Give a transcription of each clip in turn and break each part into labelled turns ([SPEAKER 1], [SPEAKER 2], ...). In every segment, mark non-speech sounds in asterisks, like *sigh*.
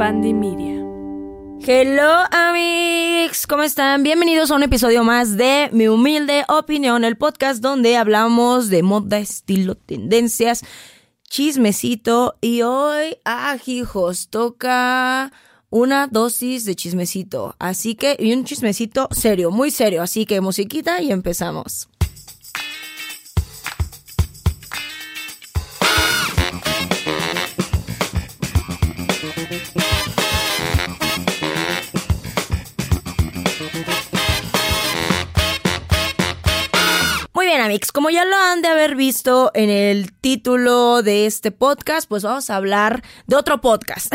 [SPEAKER 1] Media.
[SPEAKER 2] Hello amigos, ¿cómo están? Bienvenidos a un episodio más de Mi Humilde Opinión, el podcast donde hablamos de moda, estilo, tendencias, chismecito y hoy, hijos, toca una dosis de chismecito, así que, y un chismecito serio, muy serio, así que musiquita y empezamos. Bien, amigos, como ya lo han de haber visto en el título de este podcast, pues vamos a hablar de otro podcast.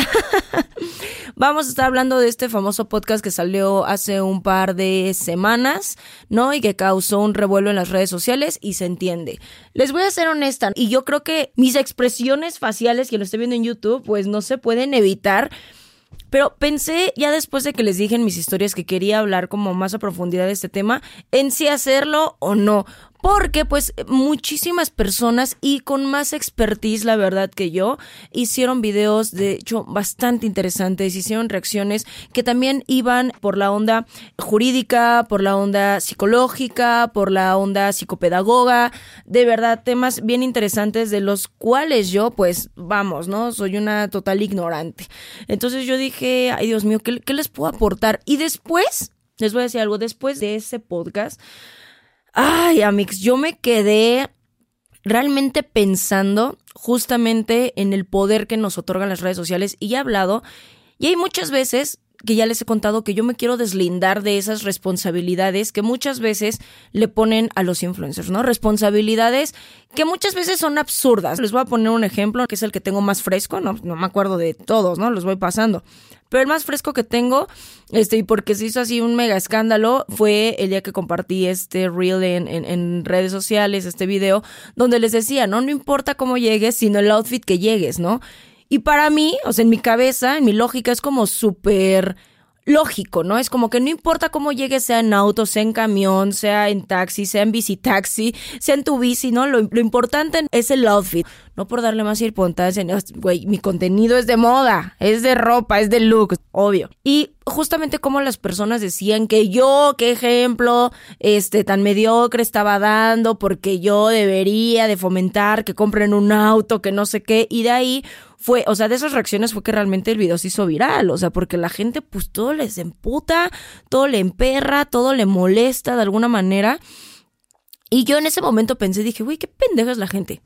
[SPEAKER 2] *laughs* vamos a estar hablando de este famoso podcast que salió hace un par de semanas, ¿no? Y que causó un revuelo en las redes sociales y se entiende. Les voy a ser honesta, y yo creo que mis expresiones faciales, que lo estoy viendo en YouTube, pues no se pueden evitar. Pero pensé ya después de que les dije en mis historias que quería hablar como más a profundidad de este tema, en si hacerlo o no. Porque pues muchísimas personas y con más expertise, la verdad que yo, hicieron videos de hecho bastante interesantes, hicieron reacciones que también iban por la onda jurídica, por la onda psicológica, por la onda psicopedagoga, de verdad temas bien interesantes de los cuales yo pues vamos, ¿no? Soy una total ignorante. Entonces yo dije, ay Dios mío, ¿qué, qué les puedo aportar? Y después, les voy a decir algo, después de ese podcast, Ay, Amix, yo me quedé realmente pensando justamente en el poder que nos otorgan las redes sociales y he hablado y hay muchas veces que ya les he contado que yo me quiero deslindar de esas responsabilidades que muchas veces le ponen a los influencers, ¿no? Responsabilidades que muchas veces son absurdas. Les voy a poner un ejemplo que es el que tengo más fresco, no, no me acuerdo de todos, ¿no? Los voy pasando. Pero el más fresco que tengo, este, y porque se hizo así un mega escándalo, fue el día que compartí este reel en, en, redes sociales, este video, donde les decía, no, no importa cómo llegues, sino el outfit que llegues, ¿no? Y para mí, o sea, en mi cabeza, en mi lógica, es como súper lógico, ¿no? Es como que no importa cómo llegues, sea en auto, sea en camión, sea en taxi, sea en bici taxi, sea en tu bici, ¿no? Lo, lo importante es el outfit. No por darle más importancia, güey, mi contenido es de moda, es de ropa, es de look, obvio. Y justamente como las personas decían que yo, qué ejemplo, este, tan mediocre estaba dando, porque yo debería de fomentar que compren un auto, que no sé qué, y de ahí fue, o sea, de esas reacciones fue que realmente el video se hizo viral, o sea, porque la gente pues todo les emputa, todo le emperra, todo le molesta de alguna manera. Y yo en ese momento pensé, dije, güey, qué pendeja es la gente.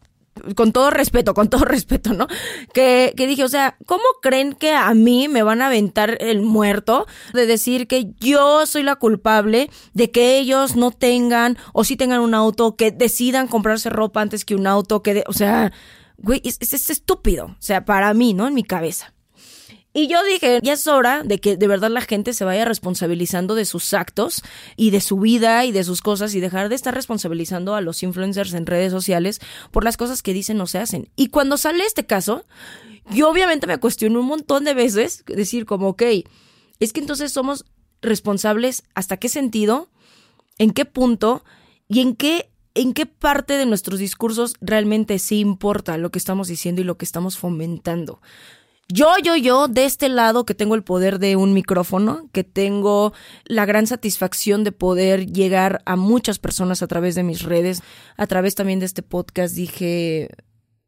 [SPEAKER 2] Con todo respeto, con todo *laughs* respeto, ¿no? Que, que dije, o sea, ¿cómo creen que a mí me van a aventar el muerto de decir que yo soy la culpable de que ellos no tengan o sí tengan un auto, que decidan comprarse ropa antes que un auto, que, de, o sea, güey, es, es, es, estúpido. O sea, para mí, ¿no? En mi cabeza. Y yo dije, ya es hora de que de verdad la gente se vaya responsabilizando de sus actos y de su vida y de sus cosas y dejar de estar responsabilizando a los influencers en redes sociales por las cosas que dicen o se hacen. Y cuando sale este caso, yo obviamente me cuestiono un montón de veces, decir como, ok, es que entonces somos responsables hasta qué sentido, en qué punto y en qué en qué parte de nuestros discursos realmente sí importa lo que estamos diciendo y lo que estamos fomentando. Yo, yo, yo, de este lado que tengo el poder de un micrófono, que tengo la gran satisfacción de poder llegar a muchas personas a través de mis redes, a través también de este podcast, dije,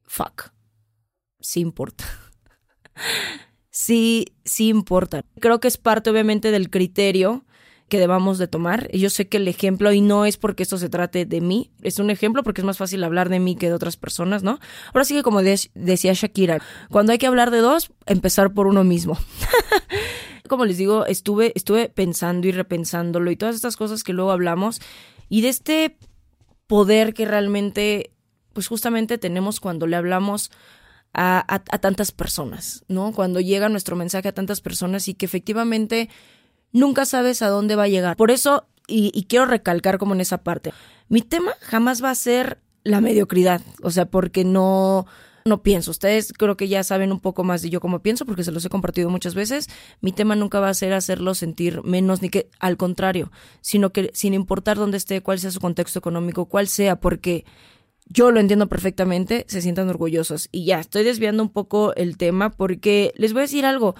[SPEAKER 2] fuck, sí importa. *laughs* sí, sí importa. Creo que es parte obviamente del criterio que debamos de tomar. Yo sé que el ejemplo, y no es porque esto se trate de mí, es un ejemplo porque es más fácil hablar de mí que de otras personas, ¿no? Ahora sí que como de decía Shakira, cuando hay que hablar de dos, empezar por uno mismo. *laughs* como les digo, estuve, estuve pensando y repensándolo y todas estas cosas que luego hablamos y de este poder que realmente, pues justamente tenemos cuando le hablamos a tantas personas, ¿no? Cuando llega nuestro mensaje a tantas personas y que efectivamente nunca sabes a dónde va a llegar. Por eso, y, quiero recalcar como en esa parte, mi tema jamás va a ser la mediocridad, o sea, porque no, no pienso. Ustedes creo que ya saben un poco más de yo cómo pienso, porque se los he compartido muchas veces. Mi tema nunca va a ser hacerlo sentir menos, ni que al contrario, sino que sin importar dónde esté, cuál sea su contexto económico, cuál sea, porque yo lo entiendo perfectamente, se sientan orgullosos. Y ya, estoy desviando un poco el tema porque les voy a decir algo.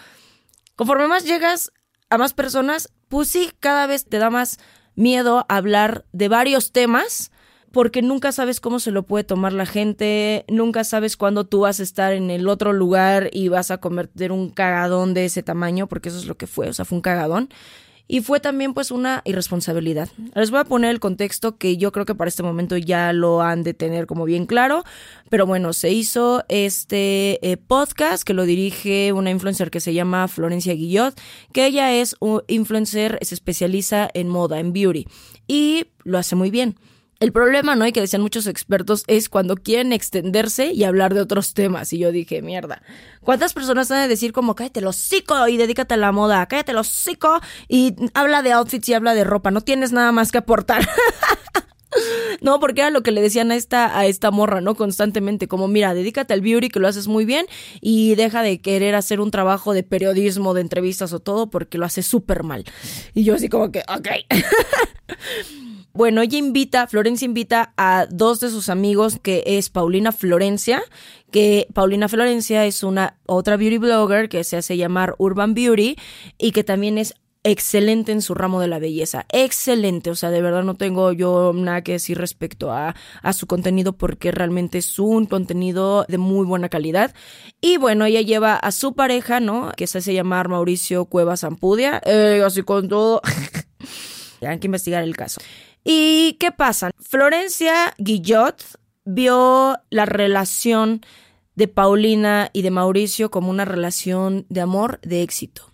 [SPEAKER 2] conforme más llegas a más personas, pues sí, cada vez te da más miedo hablar de varios temas porque nunca sabes cómo se lo puede tomar la gente, nunca sabes cuándo tú vas a estar en el otro lugar y vas a convertir un cagadón de ese tamaño, porque eso es lo que fue, o sea, fue un cagadón. Y fue también pues una irresponsabilidad. Les voy a poner el contexto que yo creo que para este momento ya lo han de tener como bien claro. Pero bueno, se hizo este eh, podcast que lo dirige una influencer que se llama Florencia Guillot, que ella es un influencer, se especializa en moda, en beauty. Y lo hace muy bien. El problema, ¿no? Y que decían muchos expertos es cuando quieren extenderse y hablar de otros temas. Y yo dije, mierda. ¿Cuántas personas han de decir como cállate los hocico y dedícate a la moda? Cállate los hocico y habla de outfits y habla de ropa. No tienes nada más que aportar. *laughs* No, porque era lo que le decían a esta, a esta morra, ¿no? Constantemente, como mira, dedícate al beauty que lo haces muy bien y deja de querer hacer un trabajo de periodismo, de entrevistas o todo, porque lo haces súper mal. Y yo así como que, ok. *laughs* Bueno, ella invita, Florencia invita a dos de sus amigos, que es Paulina Florencia, que Paulina Florencia es una otra beauty blogger que se hace llamar Urban Beauty y que también es excelente en su ramo de la belleza, excelente, o sea, de verdad no tengo yo nada que decir respecto a, a, su contenido porque realmente es un contenido de muy buena calidad. Y bueno, ella lleva a su pareja, ¿no? Que se hace llamar Mauricio Cuevas Ampudia, eh, así con todo, *laughs* hay que investigar el caso. ¿Y qué pasa? Florencia Guillot vio la relación de Paulina y de Mauricio como una relación de amor, de éxito.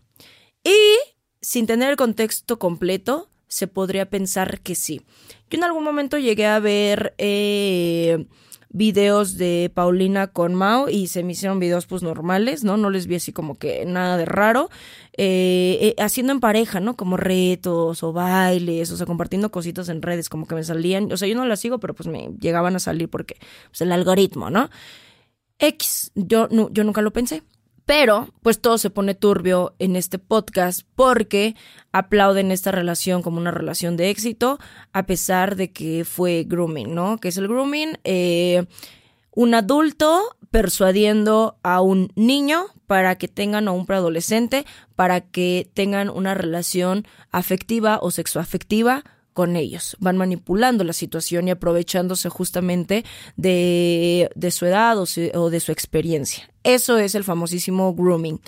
[SPEAKER 2] Y sin tener el contexto completo, se podría pensar que sí. Yo en algún momento llegué a ver eh, videos de Paulina con Mao y se me hicieron videos pues normales, ¿no? No les vi así como que nada de raro. Eh, eh, haciendo en pareja, ¿no? Como retos o bailes, o sea, compartiendo cositas en redes, como que me salían, o sea, yo no las sigo, pero pues me llegaban a salir porque, pues el algoritmo, ¿no? X, yo, no, yo nunca lo pensé. Pero, pues todo se pone turbio en este podcast porque aplauden esta relación como una relación de éxito, a pesar de que fue grooming, ¿no? Que es el grooming? Eh, un adulto persuadiendo a un niño para que tengan o un preadolescente para que tengan una relación afectiva o sexoafectiva con ellos. Van manipulando la situación y aprovechándose justamente de, su edad o de su experiencia. Eso es el famosísimo grooming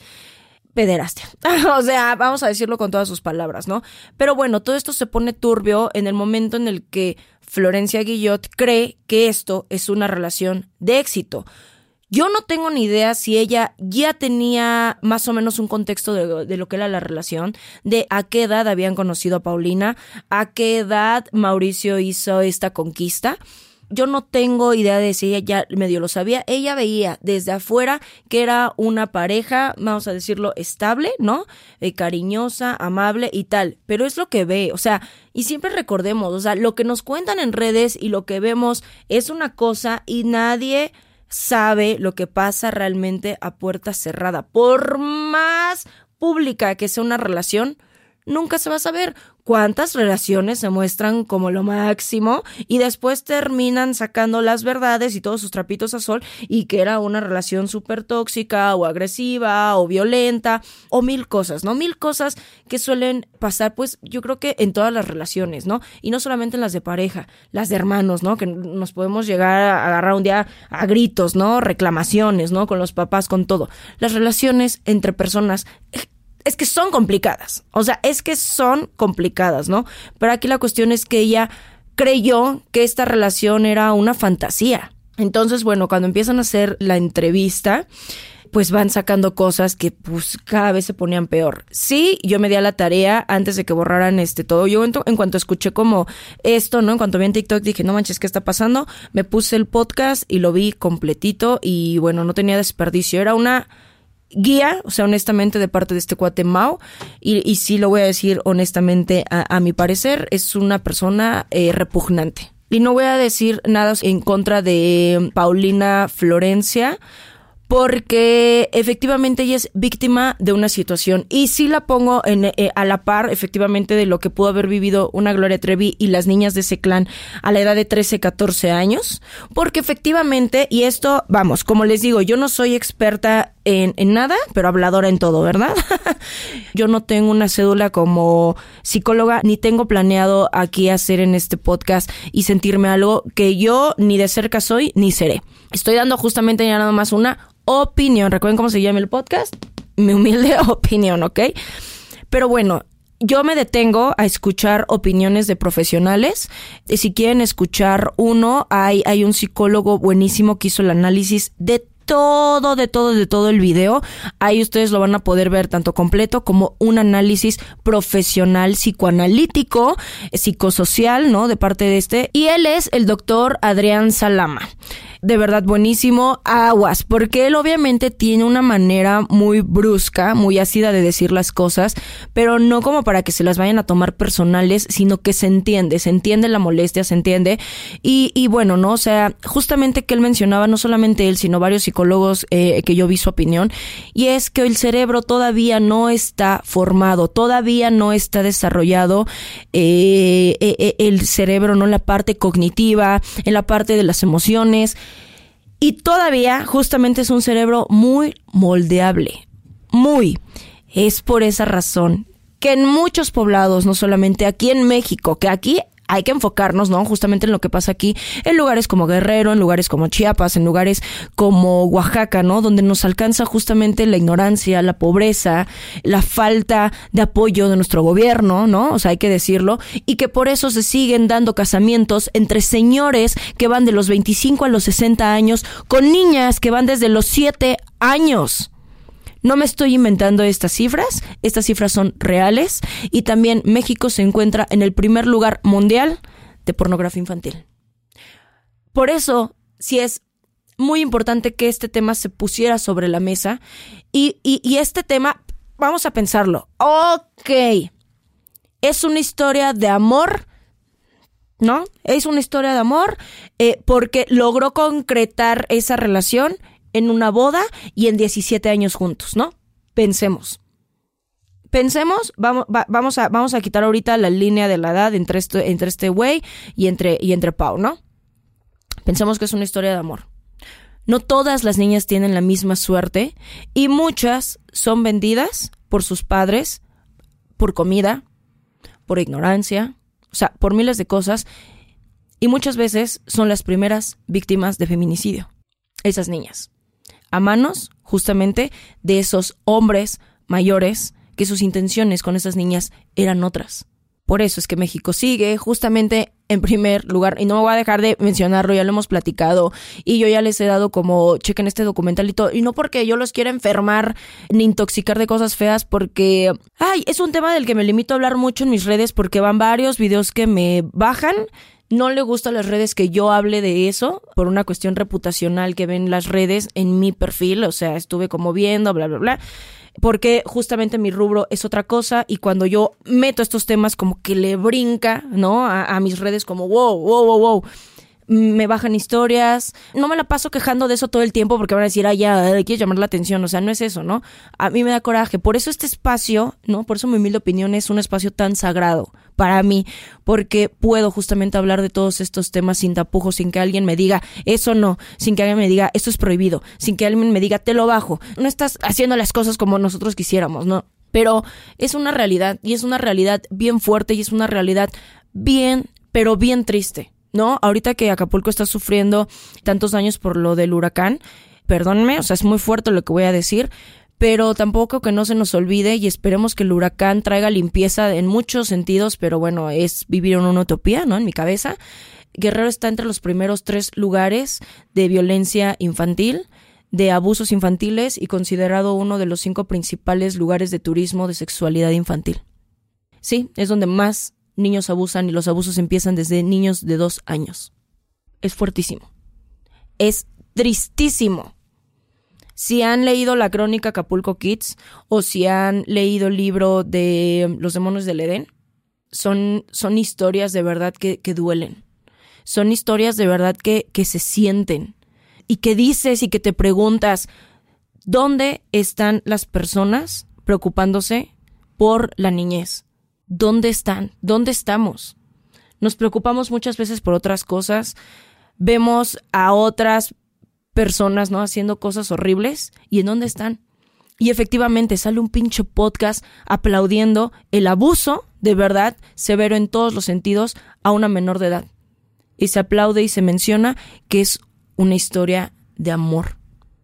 [SPEAKER 2] pederastia. *laughs* o sea, vamos a decirlo con todas sus palabras, ¿no? Pero bueno, todo esto se pone turbio en el momento en el que Florencia Guillot cree que esto es una relación de éxito. Yo no tengo ni idea si ella ya tenía más o menos un contexto de, lo que era la relación, de a qué edad habían conocido a Paulina, a qué edad Mauricio hizo esta conquista. Yo no tengo idea de si ella medio lo sabía. Ella veía desde afuera que era una pareja, vamos a decirlo, estable, ¿no? Eh, cariñosa, amable y tal. Pero es lo que ve, o sea, y siempre recordemos, o sea, lo que nos cuentan en redes y lo que vemos es una cosa y nadie sabe lo que pasa realmente a puerta cerrada. Por más pública que sea una relación, nunca se va a saber cuántas relaciones se muestran como lo máximo y después terminan sacando las verdades y todos sus trapitos a sol y que era una relación súper tóxica o agresiva o violenta o mil cosas, ¿no? Mil cosas que suelen pasar pues yo creo que en todas las relaciones, ¿no? Y no solamente en las de pareja, las de hermanos, ¿no? Que nos podemos llegar a agarrar un día a gritos, ¿no? Reclamaciones, ¿no? Con los papás, con todo. Las relaciones entre personas es que son complicadas. O sea, es que son complicadas, ¿no? Pero aquí la cuestión es que ella creyó que esta relación era una fantasía. Entonces, bueno, cuando empiezan a hacer la entrevista, pues van sacando cosas que pues cada vez se ponían peor. Sí, yo me di a la tarea antes de que borraran este todo. Yo en, en, cuanto escuché como esto, ¿no? En cuanto vi en TikTok dije, no manches, ¿qué está pasando? Me puse el podcast y lo vi completito y bueno, no tenía desperdicio. Era una guía, o sea, honestamente, de parte de este cuate Mao, y, y sí lo voy a decir honestamente, a, mi parecer, es una persona eh, repugnante. Y no voy a decir nada en contra de Paulina Florencia, porque efectivamente ella es víctima de una situación y sí la pongo en, eh, a la par efectivamente de lo que pudo haber vivido una Gloria Trevi y las niñas de ese clan a la edad de 13, 14 años, porque efectivamente, y esto, vamos, como les digo, yo no soy experta en, en nada, pero habladora en todo, ¿verdad? *laughs* yo no tengo una cédula como psicóloga, ni tengo planeado aquí hacer en este podcast y sentirme algo que yo ni de cerca soy ni seré. Estoy dando justamente ya nada más una opinión. ¿Recuerden cómo se llama el podcast? Mi humilde *laughs* opinión, ¿ok? Pero bueno, yo me detengo a escuchar opiniones de profesionales. Si quieren escuchar uno, hay, hay un psicólogo buenísimo que hizo el análisis de todo, de todo, de todo el video. Ahí ustedes lo van a poder ver tanto completo como un análisis profesional psicoanalítico, psicosocial, ¿no? De parte de este. Y él es el doctor Adrián Salama de verdad buenísimo. Aguas, porque él obviamente tiene una manera muy brusca, muy ácida de decir las cosas, pero no como para que se las vayan a tomar personales, sino que se entiende, se entiende la molestia, se entiende. Y, y bueno, ¿no? O sea, justamente que él mencionaba, no solamente él, sino varios psicólogos eh, que yo vi su opinión, y es que el cerebro todavía no está formado, todavía no está desarrollado eh, eh, el cerebro, no la parte cognitiva, en la parte de las emociones. Y todavía justamente es un cerebro muy moldeable. Muy. Es por esa razón que en muchos poblados, no solamente aquí en México, que aquí hay que enfocarnos, ¿no? Justamente en lo que pasa aquí, en lugares como Guerrero, en lugares como Chiapas, en lugares como Oaxaca, ¿no? Donde nos alcanza justamente la ignorancia, la pobreza, la falta de apoyo de nuestro gobierno, ¿no? O sea, hay que decirlo, y que por eso se siguen dando casamientos entre señores que van de los 25 a los 60 años con niñas que van desde los 7 años. No me estoy inventando estas cifras, estas cifras son reales y también México se encuentra en el primer lugar mundial de pornografía infantil. Por eso, sí es muy importante que este tema se pusiera sobre la mesa y, este tema, vamos a pensarlo. Ok, es una historia de amor. ¿no? Es una historia de amor eh, porque logró concretar esa relación en una boda y en 17 años juntos, ¿no? Pensemos. Pensemos, vamos, vamos, a, vamos a quitar ahorita la línea de la edad entre este, entre este güey y entre, y entre Pau, ¿no? Pensemos que es una historia de amor. No todas las niñas tienen la misma suerte y muchas son vendidas por sus padres, por comida, por ignorancia, o sea, por miles de cosas y muchas veces son las primeras víctimas de feminicidio. Esas niñas a manos justamente de esos hombres mayores que sus intenciones con esas niñas eran otras. Por eso es que México sigue justamente en primer lugar, y no voy a dejar de mencionarlo, ya lo hemos platicado, y yo ya les he dado como, chequen este documentalito, y no porque yo los quiera enfermar ni intoxicar de cosas feas, porque, ay, es un tema del que me limito a hablar mucho en mis redes, porque van varios videos que me bajan no le gusta las redes que yo hable de eso por una cuestión reputacional que ven las redes en mi perfil, o sea, estuve como viendo, bla, bla, bla, porque justamente mi rubro es otra cosa y cuando yo meto estos temas como que le brinca, ¿no? A, a mis redes como, wow, wow, wow, wow me bajan historias. No me la paso quejando de eso todo el tiempo porque van a decir, ah, ya, quieres llamar la atención. O sea, no es eso, ¿no? A mí me da coraje. Por eso este espacio, ¿no? Por eso mi humilde opinión es un espacio tan sagrado para mí, porque puedo justamente hablar de todos estos temas sin tapujos, sin que alguien me diga, eso no, sin que alguien me diga, esto es prohibido, sin que alguien me diga, te lo bajo. No estás haciendo las cosas como nosotros quisiéramos, ¿no? Pero es una realidad y es una realidad bien fuerte y es una realidad bien, pero bien triste. ¿No? Ahorita que Acapulco está sufriendo tantos daños por lo del huracán, perdónenme, o sea, es muy fuerte lo que voy a decir, pero tampoco que no se nos olvide y esperemos que el huracán traiga limpieza en muchos sentidos, pero bueno, es vivir en una utopía, ¿no? En mi cabeza. Guerrero está entre los primeros tres lugares de violencia infantil, de abusos infantiles y considerado uno de los cinco principales lugares de turismo de sexualidad infantil. Sí, es donde más niños abusan y los abusos empiezan desde niños de dos años. Es fuertísimo. Es tristísimo. Si han leído la crónica Acapulco Kids o si han leído el libro de Los demonios del Edén, son, son historias de verdad que, que duelen. Son historias de verdad que, que se sienten. Y que dices y que te preguntas, ¿Dónde están las personas preocupándose por la niñez? ¿Dónde están? ¿Dónde estamos? Nos preocupamos muchas veces por otras cosas. Vemos a otras personas, ¿no? Haciendo cosas horribles. ¿Y en dónde están? Y efectivamente sale un pinche podcast aplaudiendo el abuso, de verdad, severo en todos los sentidos, a una menor de edad. Y se aplaude y se menciona que es una historia de amor.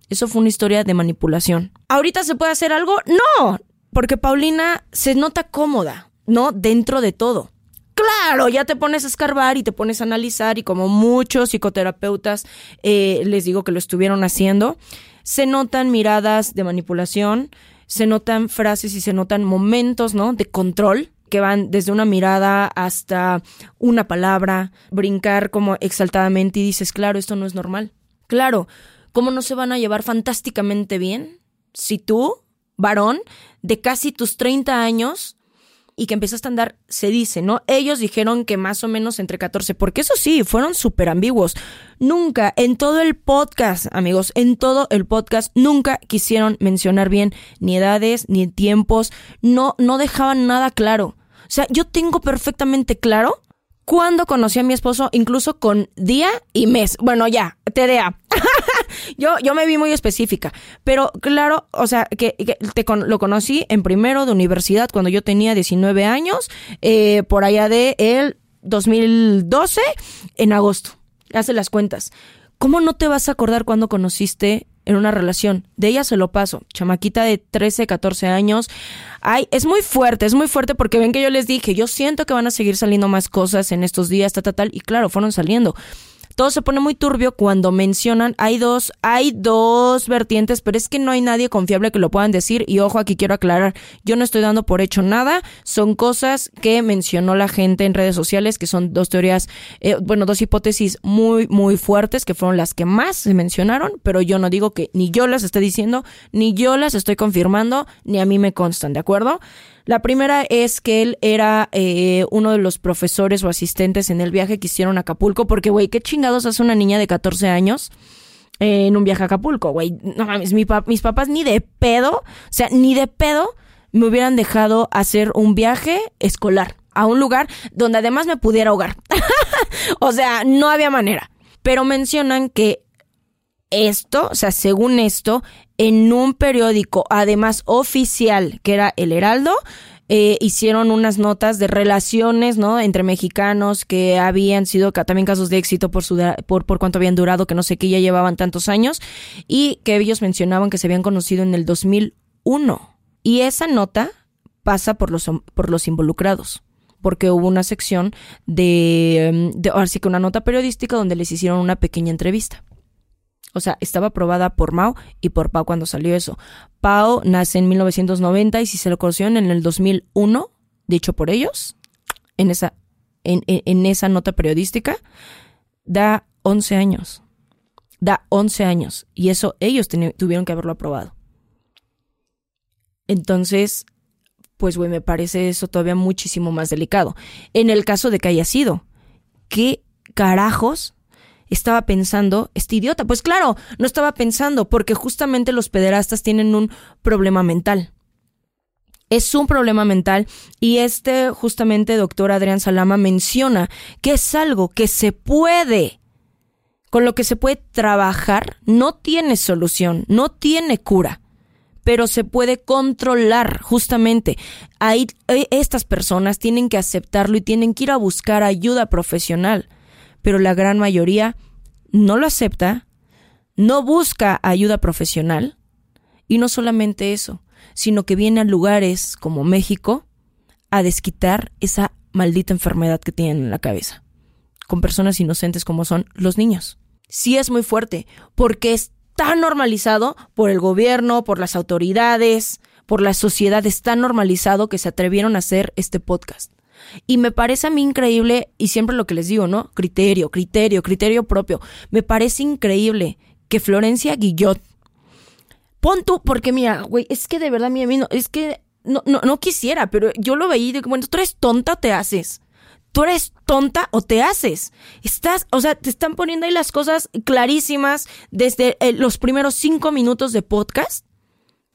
[SPEAKER 2] Eso fue una historia de manipulación. ¿Ahorita se puede hacer algo? No, porque Paulina se nota cómoda, ¿no? Dentro de todo. Claro, ya te pones a escarbar y te pones a analizar y como muchos psicoterapeutas eh, les digo que lo estuvieron haciendo, se notan miradas de manipulación, se notan frases y se notan momentos, ¿no? De control que van desde una mirada hasta una palabra, brincar como exaltadamente y dices, claro, esto no es normal. Claro, ¿cómo no se van a llevar fantásticamente bien si tú, varón, de casi tus 30 años, y que empezaste a andar, se dice, ¿no? Ellos dijeron que más o menos entre 14, porque eso sí, fueron súper ambiguos. Nunca, en todo el podcast, amigos, en todo el podcast, nunca quisieron mencionar bien ni edades, ni tiempos, no, no dejaban nada claro. O sea, yo tengo perfectamente claro cuándo conocí a mi esposo, incluso con día y mes. Bueno, ya, TDA. *laughs* yo, yo me vi muy específica. Pero claro, o sea, que, te lo conocí en primero de universidad cuando yo tenía 19 años, eh, por allá de el 2012, en agosto. Hace las cuentas. ¿Cómo no te vas a acordar cuando conociste en una relación? De ella se lo paso. Chamaquita de 13, 14 años. Ay, es muy fuerte, es muy fuerte porque ven que yo les dije, yo siento que van a seguir saliendo más cosas en estos días, tal, tal, tal. Y claro, fueron saliendo todo se pone muy turbio cuando mencionan, hay dos, hay dos vertientes, pero es que no hay nadie confiable que lo puedan decir. Y ojo, aquí quiero aclarar, yo no estoy dando por hecho nada, son cosas que mencionó la gente en redes sociales, que son dos teorías, eh, bueno, dos hipótesis muy, muy fuertes, que fueron las que más se mencionaron, pero yo no digo que ni yo las esté diciendo, ni yo las estoy confirmando, ni a mí me constan, ¿de acuerdo? La primera es que él era eh, uno de los profesores o asistentes en el viaje que hicieron a Acapulco, porque, güey, qué chingados hace una niña de 14 años en un viaje a Acapulco, güey. No mames, mis papás ni de pedo, o sea, ni de pedo me hubieran dejado hacer un viaje escolar a un lugar donde además me pudiera ahogar. *laughs* o sea, no había manera. Pero mencionan que esto, o sea, según esto, en un periódico, además oficial, que era El Heraldo, eh, hicieron unas notas de relaciones, ¿no? Entre mexicanos que habían sido también casos de éxito por, su, por, por cuánto habían durado, que no sé qué, ya llevaban tantos años, y que ellos mencionaban que se habían conocido en el 2001. Y esa nota pasa por los, por los involucrados porque hubo una sección de, de, ahora sí que una nota periodística donde les hicieron una pequeña entrevista. O sea, estaba aprobada por Mao y por Pau cuando salió eso. Pau nace en 1990 y si se lo conocieron en el 2001, dicho por ellos, en esa, en, en, esa nota periodística, da 11 años. Da 11 años. Y eso ellos tuvieron que haberlo aprobado. Entonces, pues, güey, me parece eso todavía muchísimo más delicado. En el caso de que haya sido, ¿qué carajos estaba pensando este idiota? Pues claro, no estaba pensando porque justamente los pederastas tienen un problema mental. Es un problema mental y este justamente doctor Adrián Salama menciona que es algo que se puede, con lo que se puede trabajar, no tiene solución, no tiene cura pero se puede controlar justamente. Ahí eh, estas personas tienen que aceptarlo y tienen que ir a buscar ayuda profesional pero la gran mayoría no lo acepta, no busca ayuda profesional y no solamente eso, sino que viene a lugares como México a desquitar esa maldita enfermedad que tienen en la cabeza, con personas inocentes como son los niños. Sí es muy fuerte, porque es tan normalizado por el gobierno, por las autoridades, por la sociedad, es tan normalizado que se atrevieron a hacer este podcast. Y me parece a mí increíble, y siempre lo que les digo, ¿no? Criterio, criterio, criterio propio. Me parece increíble que Florencia Guillot, pon tú, porque mira, güey, es que de verdad, mi amigo, es que no, no, no quisiera, pero yo lo veía y digo, bueno, tú eres tonta, te haces. tú eres tonta o te haces. Estás, o sea, te están poniendo ahí las cosas clarísimas desde eh, los primeros cinco minutos de podcast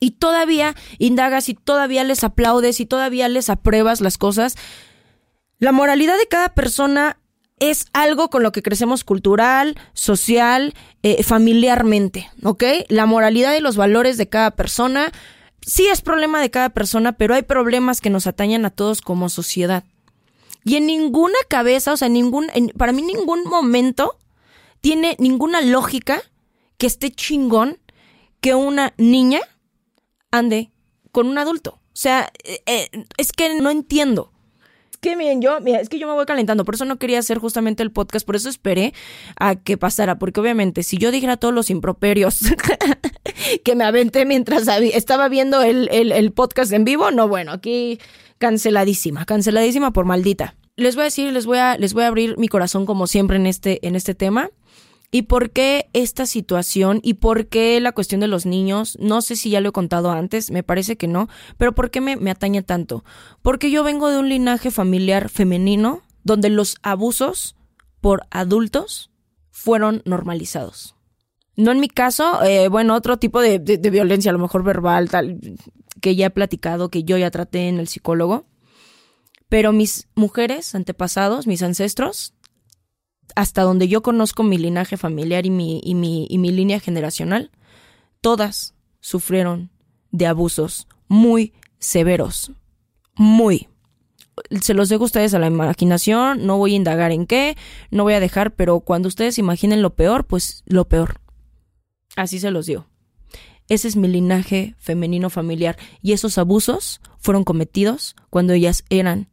[SPEAKER 2] y todavía indagas y todavía les aplaudes y todavía les apruebas las cosas. La moralidad de cada persona es algo con lo que crecemos cultural, social, eh, familiarmente, ¿ok? La moralidad y los valores de cada persona sí es problema de cada persona, pero hay problemas que nos atañan a todos como sociedad. Y en ninguna cabeza, o sea, ningún, para mí ningún momento tiene ninguna lógica que esté chingón que una niña ande con un adulto. O sea, eh, eh, es que no entiendo. Que miren, yo, mira, es que yo me voy calentando, por eso no quería hacer justamente el podcast, por eso esperé a que pasara, porque obviamente si yo dijera todos los improperios *laughs* que me aventé mientras estaba viendo el, el podcast en vivo, no, bueno, aquí canceladísima, canceladísima por maldita. Les voy a decir, les voy a, les voy a abrir mi corazón como siempre en este, en este tema. ¿Y por qué esta situación? ¿Y por qué la cuestión de los niños? No sé si ya lo he contado antes, me parece que no, pero ¿por qué me, me atañe tanto? Porque yo vengo de un linaje familiar femenino donde los abusos por adultos fueron normalizados. No en mi caso, eh, bueno, otro tipo de, de, violencia, a lo mejor verbal, tal, que ya he platicado, que yo ya traté en el psicólogo. Pero mis mujeres, antepasados, mis ancestros, hasta donde yo conozco mi linaje familiar y mi, y mi, y mi línea generacional, todas sufrieron de abusos muy severos. Muy. Se los dejo a ustedes a la imaginación, no voy a indagar en qué, no voy a dejar, pero cuando ustedes imaginen lo peor, pues lo peor. Así se los digo. Ese es mi linaje femenino familiar y esos abusos fueron cometidos cuando ellas eran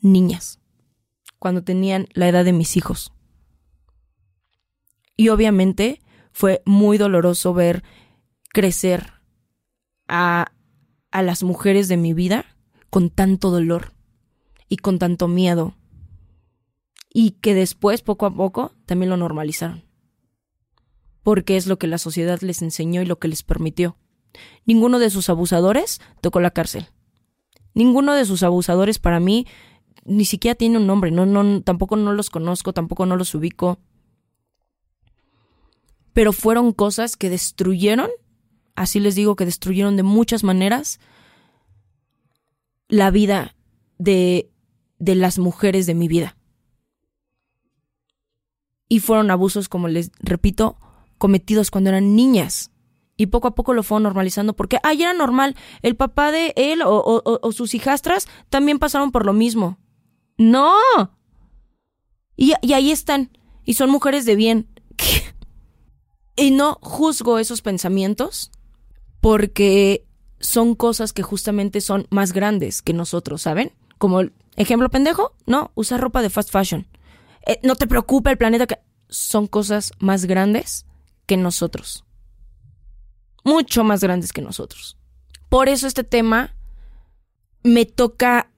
[SPEAKER 2] niñas, cuando tenían la edad de mis hijos. Y obviamente fue muy doloroso ver crecer a, a las mujeres de mi vida con tanto dolor y con tanto miedo. Y que después, poco a poco, también lo normalizaron. Porque es lo que la sociedad les enseñó y lo que les permitió. Ninguno de sus abusadores tocó la cárcel. Ninguno de sus abusadores para mí ni siquiera tiene un nombre, no, no, tampoco no los conozco, tampoco no los ubico pero fueron cosas que destruyeron, así les digo que destruyeron de muchas maneras la vida de, de las mujeres de mi vida. Y fueron abusos, como les repito, cometidos cuando eran niñas. Y poco a poco lo fueron normalizando porque, ay, era normal. El papá de él o, o sus hijastras también pasaron por lo mismo. No. Y, y ahí están. Y son mujeres de bien. Y no juzgo esos pensamientos porque son cosas que justamente son más grandes que nosotros, ¿saben? Como el ejemplo pendejo, no, usar ropa de fast fashion. Eh, no te preocupa el planeta que... Son cosas más grandes que nosotros. Mucho más grandes que nosotros. Por eso este tema me toca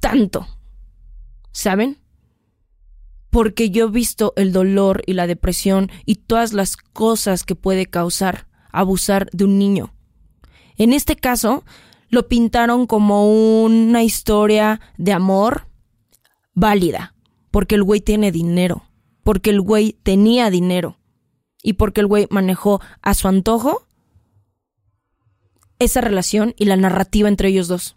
[SPEAKER 2] tanto. ¿Saben? Porque yo he visto el dolor y la depresión y todas las cosas que puede causar abusar de un niño. En este caso, lo pintaron como una historia de amor válida, porque el güey tiene dinero, porque el güey tenía dinero y porque el güey manejó a su antojo esa relación y la narrativa entre ellos dos.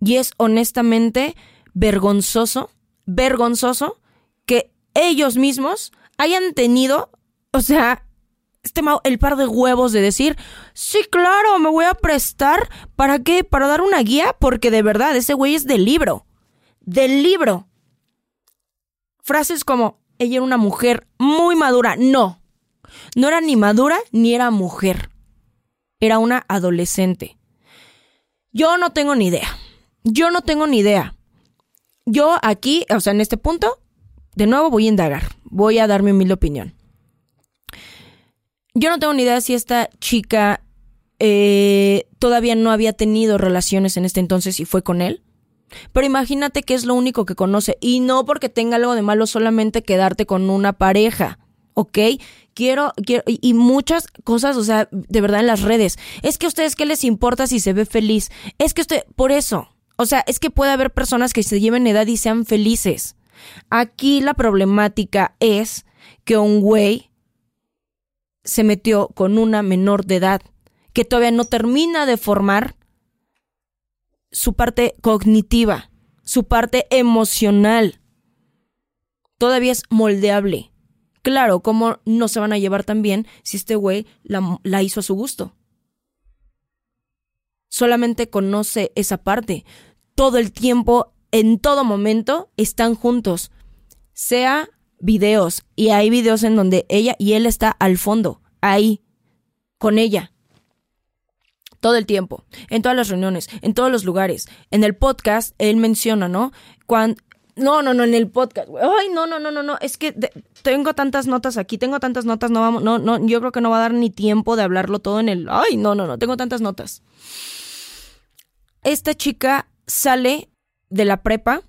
[SPEAKER 2] Y es honestamente vergonzoso vergonzoso que ellos mismos hayan tenido, o sea, este el par de huevos de decir, sí, claro, me voy a prestar, ¿para qué? Para dar una guía, porque de verdad, ese güey es del libro, del libro. Frases como, ella era una mujer muy madura, no, no era ni madura ni era mujer, era una adolescente. Yo no tengo ni idea, yo no tengo ni idea yo aquí, o sea, en este punto, de nuevo voy a indagar, voy a dar mi humilde opinión. Yo no tengo ni idea si esta chica eh, todavía no había tenido relaciones en este entonces y fue con él. Pero imagínate que es lo único que conoce. Y no porque tenga algo de malo solamente quedarte con una pareja. ¿Ok? Quiero, quiero, y muchas cosas, o sea, de verdad en las redes. Es que a ustedes qué les importa si se ve feliz. Es que usted, por eso, O sea, es que puede haber personas que se lleven edad y sean felices. Aquí la problemática es que un güey se metió con una menor de edad que todavía no termina de formar su parte cognitiva, su parte emocional. Todavía es moldeable. Claro, ¿cómo no se van a llevar tan bien si este güey la, la hizo a su gusto? Solamente conoce esa parte. Todo el tiempo, en todo momento, están juntos. Sea videos, y hay videos en donde ella y él está al fondo, ahí, con ella todo el tiempo, en todas las reuniones, en todos los lugares. En el podcast, él menciona, ¿no? Cuando, no, no, no, en el podcast. Ay, no, no, no, no, no. Es que tengo tantas notas aquí, tengo tantas notas, no vamos, no, no, yo creo que no va a dar ni tiempo de hablarlo todo en el. Ay, no, no, no, tengo tantas notas. Esta chica sale de la prepa,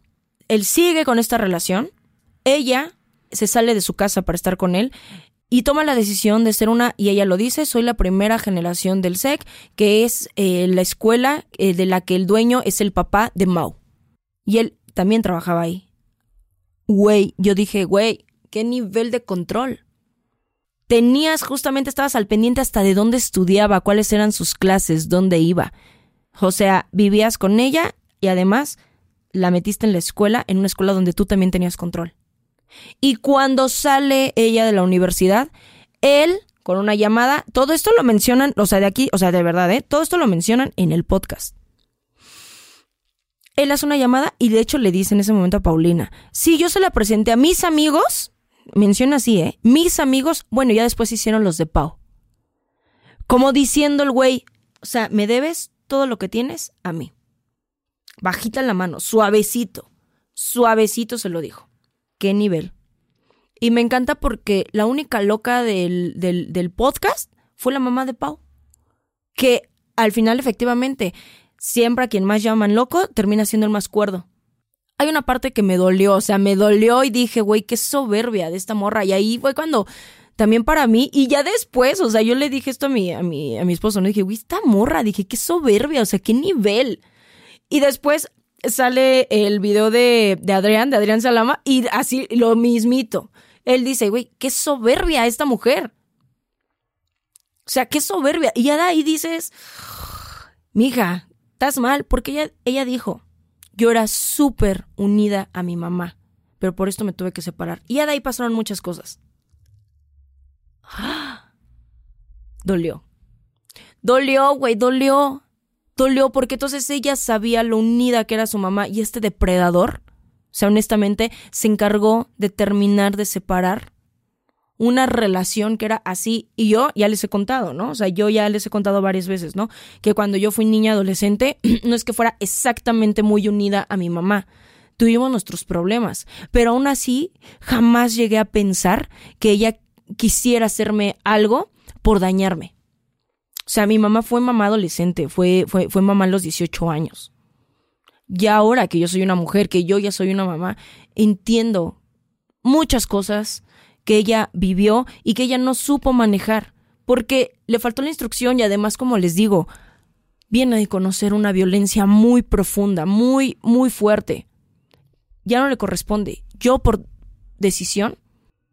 [SPEAKER 2] él sigue con esta relación, ella se sale de su casa para estar con él y toma la decisión de ser una, y ella lo dice, soy la primera generación del SEC, que es eh, la escuela eh, de la que el dueño es el papá de Mao. Y él también trabajaba ahí. Güey, yo dije, güey, qué nivel de control. Tenías, justamente estabas al pendiente hasta de dónde estudiaba, cuáles eran sus clases, dónde iba. O sea, vivías con ella y además la metiste en la escuela, en una escuela donde tú también tenías control. Y cuando sale ella de la universidad, él, con una llamada, todo esto lo mencionan, o sea, de aquí, o sea, de verdad, ¿eh? Todo esto lo mencionan en el podcast. Él hace una llamada y de hecho le dice en ese momento a Paulina, si yo se la presenté a mis amigos, menciona así, ¿eh? Mis amigos, bueno, ya después hicieron los de Pau. Como diciendo el güey, o sea, me debes todo lo que tienes a mí. Bajita la mano, suavecito, suavecito se lo dijo qué nivel. Y me encanta porque la única loca del, del, podcast fue la mamá de Pau. Que al final, efectivamente, siempre a quien más llaman loco termina siendo el más cuerdo. Hay una parte que me dolió, o sea, me dolió y dije, güey, qué soberbia de esta morra. Y ahí fue cuando también para mí, y ya después, o sea, yo le dije esto a mi, a mi, a mi esposo, ¿no? Dije, güey, esta morra, dije, qué soberbia, o sea, qué nivel. Y después sale el video de, de Adrián, de Adrián Salama, y así lo mismito. Él dice, güey, qué soberbia esta mujer. O sea, qué soberbia. Y ya de ahí dices, mija, estás mal, porque ella, ella dijo, yo era súper unida a mi mamá, pero por esto me tuve que separar. Y ya de ahí pasaron muchas cosas. *gasps* Dolió. Dolió, güey, dolió dolió porque entonces ella sabía lo unida que era su mamá y este depredador, o sea, honestamente, se encargó de terminar de separar una relación que era así y yo ya les he contado, ¿no? O sea, yo ya les he contado varias veces, ¿no? Que cuando yo fui niña adolescente, *clears throat* no es que fuera exactamente muy unida a mi mamá. Tuvimos nuestros problemas, pero aún así jamás llegué a pensar que ella quisiera hacerme algo por dañarme. O sea, mi mamá fue mamá adolescente, fue, fue, fue mamá a los 18 años. Y ahora que yo soy una mujer, que yo ya soy una mamá, entiendo muchas cosas que ella vivió y que ella no supo manejar, porque le faltó la instrucción y además, como les digo, viene de conocer una violencia muy profunda, muy, muy fuerte. Ya no le corresponde. Yo por decisión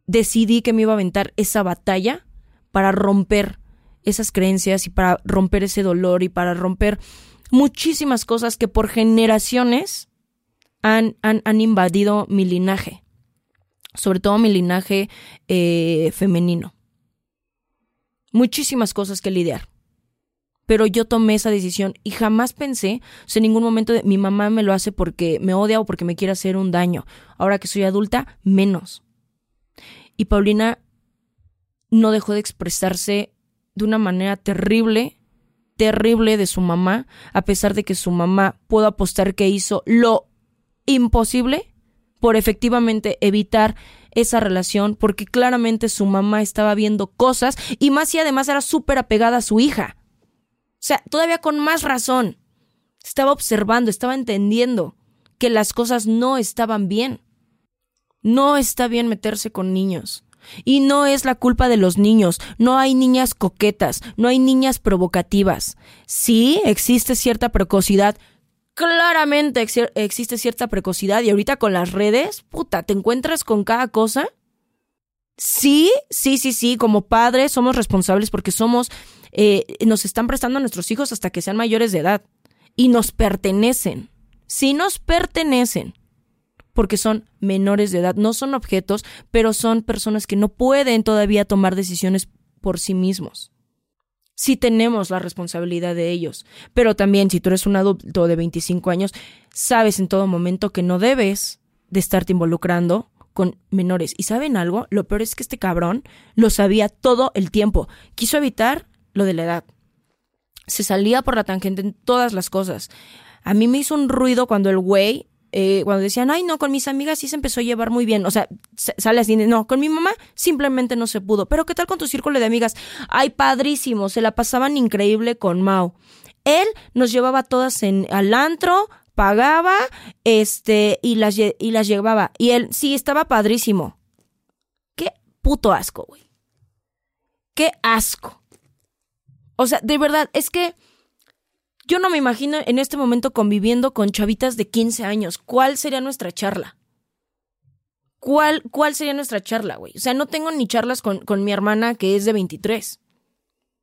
[SPEAKER 2] decidí que me iba a aventar esa batalla para romper esas creencias y para romper ese dolor y para romper muchísimas cosas que por generaciones han, han, invadido mi linaje, sobre todo mi linaje eh, femenino. Muchísimas cosas que lidiar. Pero yo tomé esa decisión y jamás pensé, o sea, en ningún momento de mi mamá me lo hace porque me odia o porque me quiere hacer un daño. Ahora que soy adulta, menos. Y Paulina no dejó de expresarse de una manera terrible, terrible de su mamá, a pesar de que su mamá pudo apostar que hizo lo imposible por efectivamente evitar esa relación, porque claramente su mamá estaba viendo cosas y más y además era súper apegada a su hija. O sea, todavía con más razón. Estaba observando, estaba entendiendo que las cosas no estaban bien. No está bien meterse con niños. Y no es la culpa de los niños, no hay niñas coquetas, no hay niñas provocativas. Sí, existe cierta precocidad, claramente existe cierta precocidad. Y ahorita con las redes, puta, te encuentras con cada cosa. Sí, sí, sí, sí, como padres somos responsables porque somos, eh, nos están prestando a nuestros hijos hasta que sean mayores de edad. Y nos pertenecen. Sí nos pertenecen porque son menores de edad, no son objetos, pero son personas que no pueden todavía tomar decisiones por sí mismos sí tenemos la responsabilidad de ellos. Pero también, si tú eres un adulto de 25 años, sabes en todo momento que no debes de estarte involucrando con menores. ¿Y saben algo? Lo peor es que este cabrón lo sabía todo el tiempo. Quiso evitar lo de la edad. Se salía por la tangente en todas las cosas. A mí me hizo un ruido cuando el güey eh, cuando decían, ay, no, con mis amigas sí se empezó a llevar muy bien. O sea, sale así, no, con mi mamá simplemente no se pudo. Pero ¿qué tal con tu círculo de amigas? Ay, padrísimo, se la pasaban increíble con Mao. Él nos llevaba todas en, al antro, pagaba, este, y las, y las llevaba. Y él, sí, estaba padrísimo. Qué puto asco, güey. Qué asco. O sea, de verdad, es que yo no me imagino en este momento conviviendo con chavitas de 15 años. ¿Cuál sería nuestra charla? ¿Cuál, cuál sería nuestra charla, güey? O sea, no tengo ni charlas con, con mi hermana que es de 23.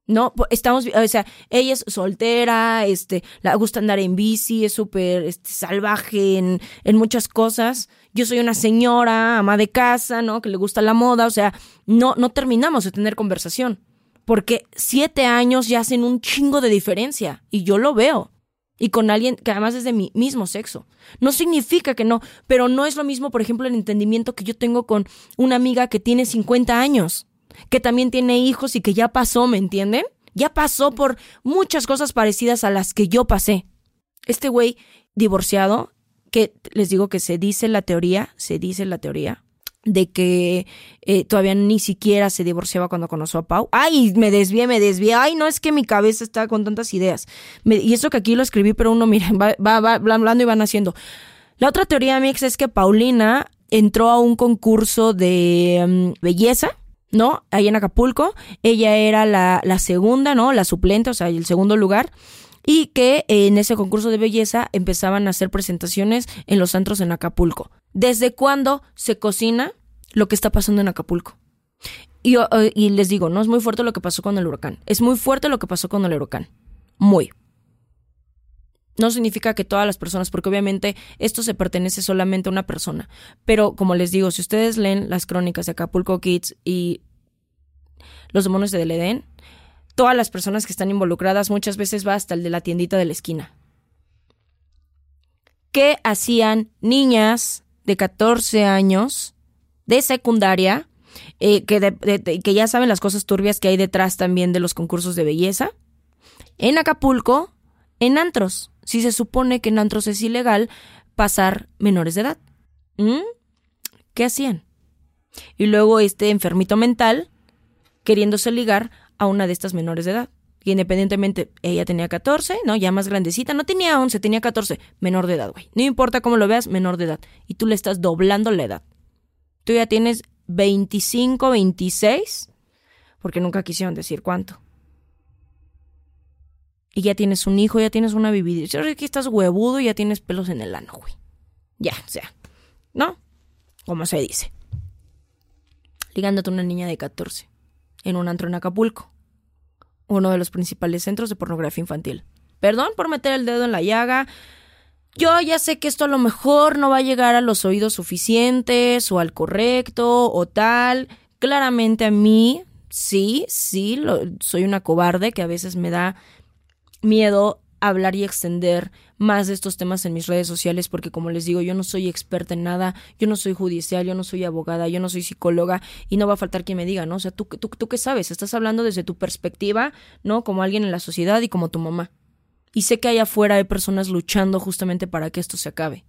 [SPEAKER 2] No, estamos, o sea, ella es soltera, este, le gusta andar en bici, es súper este, salvaje en, en muchas cosas. Yo soy una señora, ama de casa, ¿no? Que le gusta la moda, o sea, no, no terminamos de tener conversación porque siete años ya hacen un chingo de diferencia y yo lo veo. Y con alguien que además es de mi mismo sexo. No significa que no, pero no es lo mismo, por ejemplo, el entendimiento que yo tengo con una amiga que tiene 50 años, que también tiene hijos y que ya pasó, ¿me entienden? Ya pasó por muchas cosas parecidas a las que yo pasé. Este güey divorciado, que les digo que se dice la teoría, se dice la teoría, de que eh, todavía ni siquiera se divorciaba cuando conoció a Pau. Ay, me desvié, me desvié. Ay, no es que mi cabeza está con tantas ideas. y eso que aquí lo escribí, pero uno, *laughs* miren, va, va, va hablando y van haciendo. La otra teoría, Mix, es que Paulina entró a un concurso de mm, belleza, ¿no? Ahí en Acapulco. Ella era la, la segunda, ¿no? La suplente, o sea, el segundo lugar y que en ese concurso de belleza empezaban a hacer presentaciones en los antros en Acapulco. ¿Desde cuándo se cocina lo que está pasando en Acapulco? Y, eh, les digo, no es muy fuerte lo que pasó con el huracán. Es muy fuerte lo que pasó con el huracán. Muy. No significa que todas las personas, porque obviamente esto se pertenece solamente a una persona. Pero como les digo, si ustedes leen las crónicas de Acapulco Kids y los demonios de Edén, todas las personas que están involucradas, muchas veces va hasta el de la tiendita de la esquina. ¿Qué hacían niñas de 14 años de secundaria eh, que, que ya saben las cosas turbias que hay detrás también de los concursos de belleza? En Acapulco, en antros. Si se supone que en antros es ilegal pasar menores de edad. ¿Mm? ¿Qué hacían? Y luego este enfermito mental queriéndose ligar a una de estas menores de edad. Y independientemente, ella tenía 14, ¿no? Ya más grandecita, no tenía 11, tenía 14, menor de edad, güey. No importa cómo lo veas, menor de edad. Y tú le estás doblando la edad. Tú ya tienes 25, 26, porque nunca quisieron decir cuánto. Y ya tienes un hijo, ya tienes una vivida. Si aquí estás huevudo y ya tienes pelos en el ano, güey. Ya, o sea, ¿no? Como se dice. Ligándote a una niña de 14 en un antro en Acapulco, uno de los principales centros de pornografía infantil. Perdón por meter el dedo en la llaga. Yo ya sé que esto a lo mejor no va a llegar a los oídos suficientes o al correcto o tal. Claramente a mí, sí, sí, soy una cobarde que a veces me da miedo hablar y extender más de estos temas en mis redes sociales porque como les digo, yo no soy experta en nada, yo no soy judicial, yo no soy abogada, yo no soy psicóloga y no va a faltar quien me diga, ¿no? O sea, tú, tú, tú qué sabes, estás hablando desde tu perspectiva, ¿no? Como alguien en la sociedad y como tu mamá. Y sé que allá afuera hay personas luchando justamente para que esto se acabe.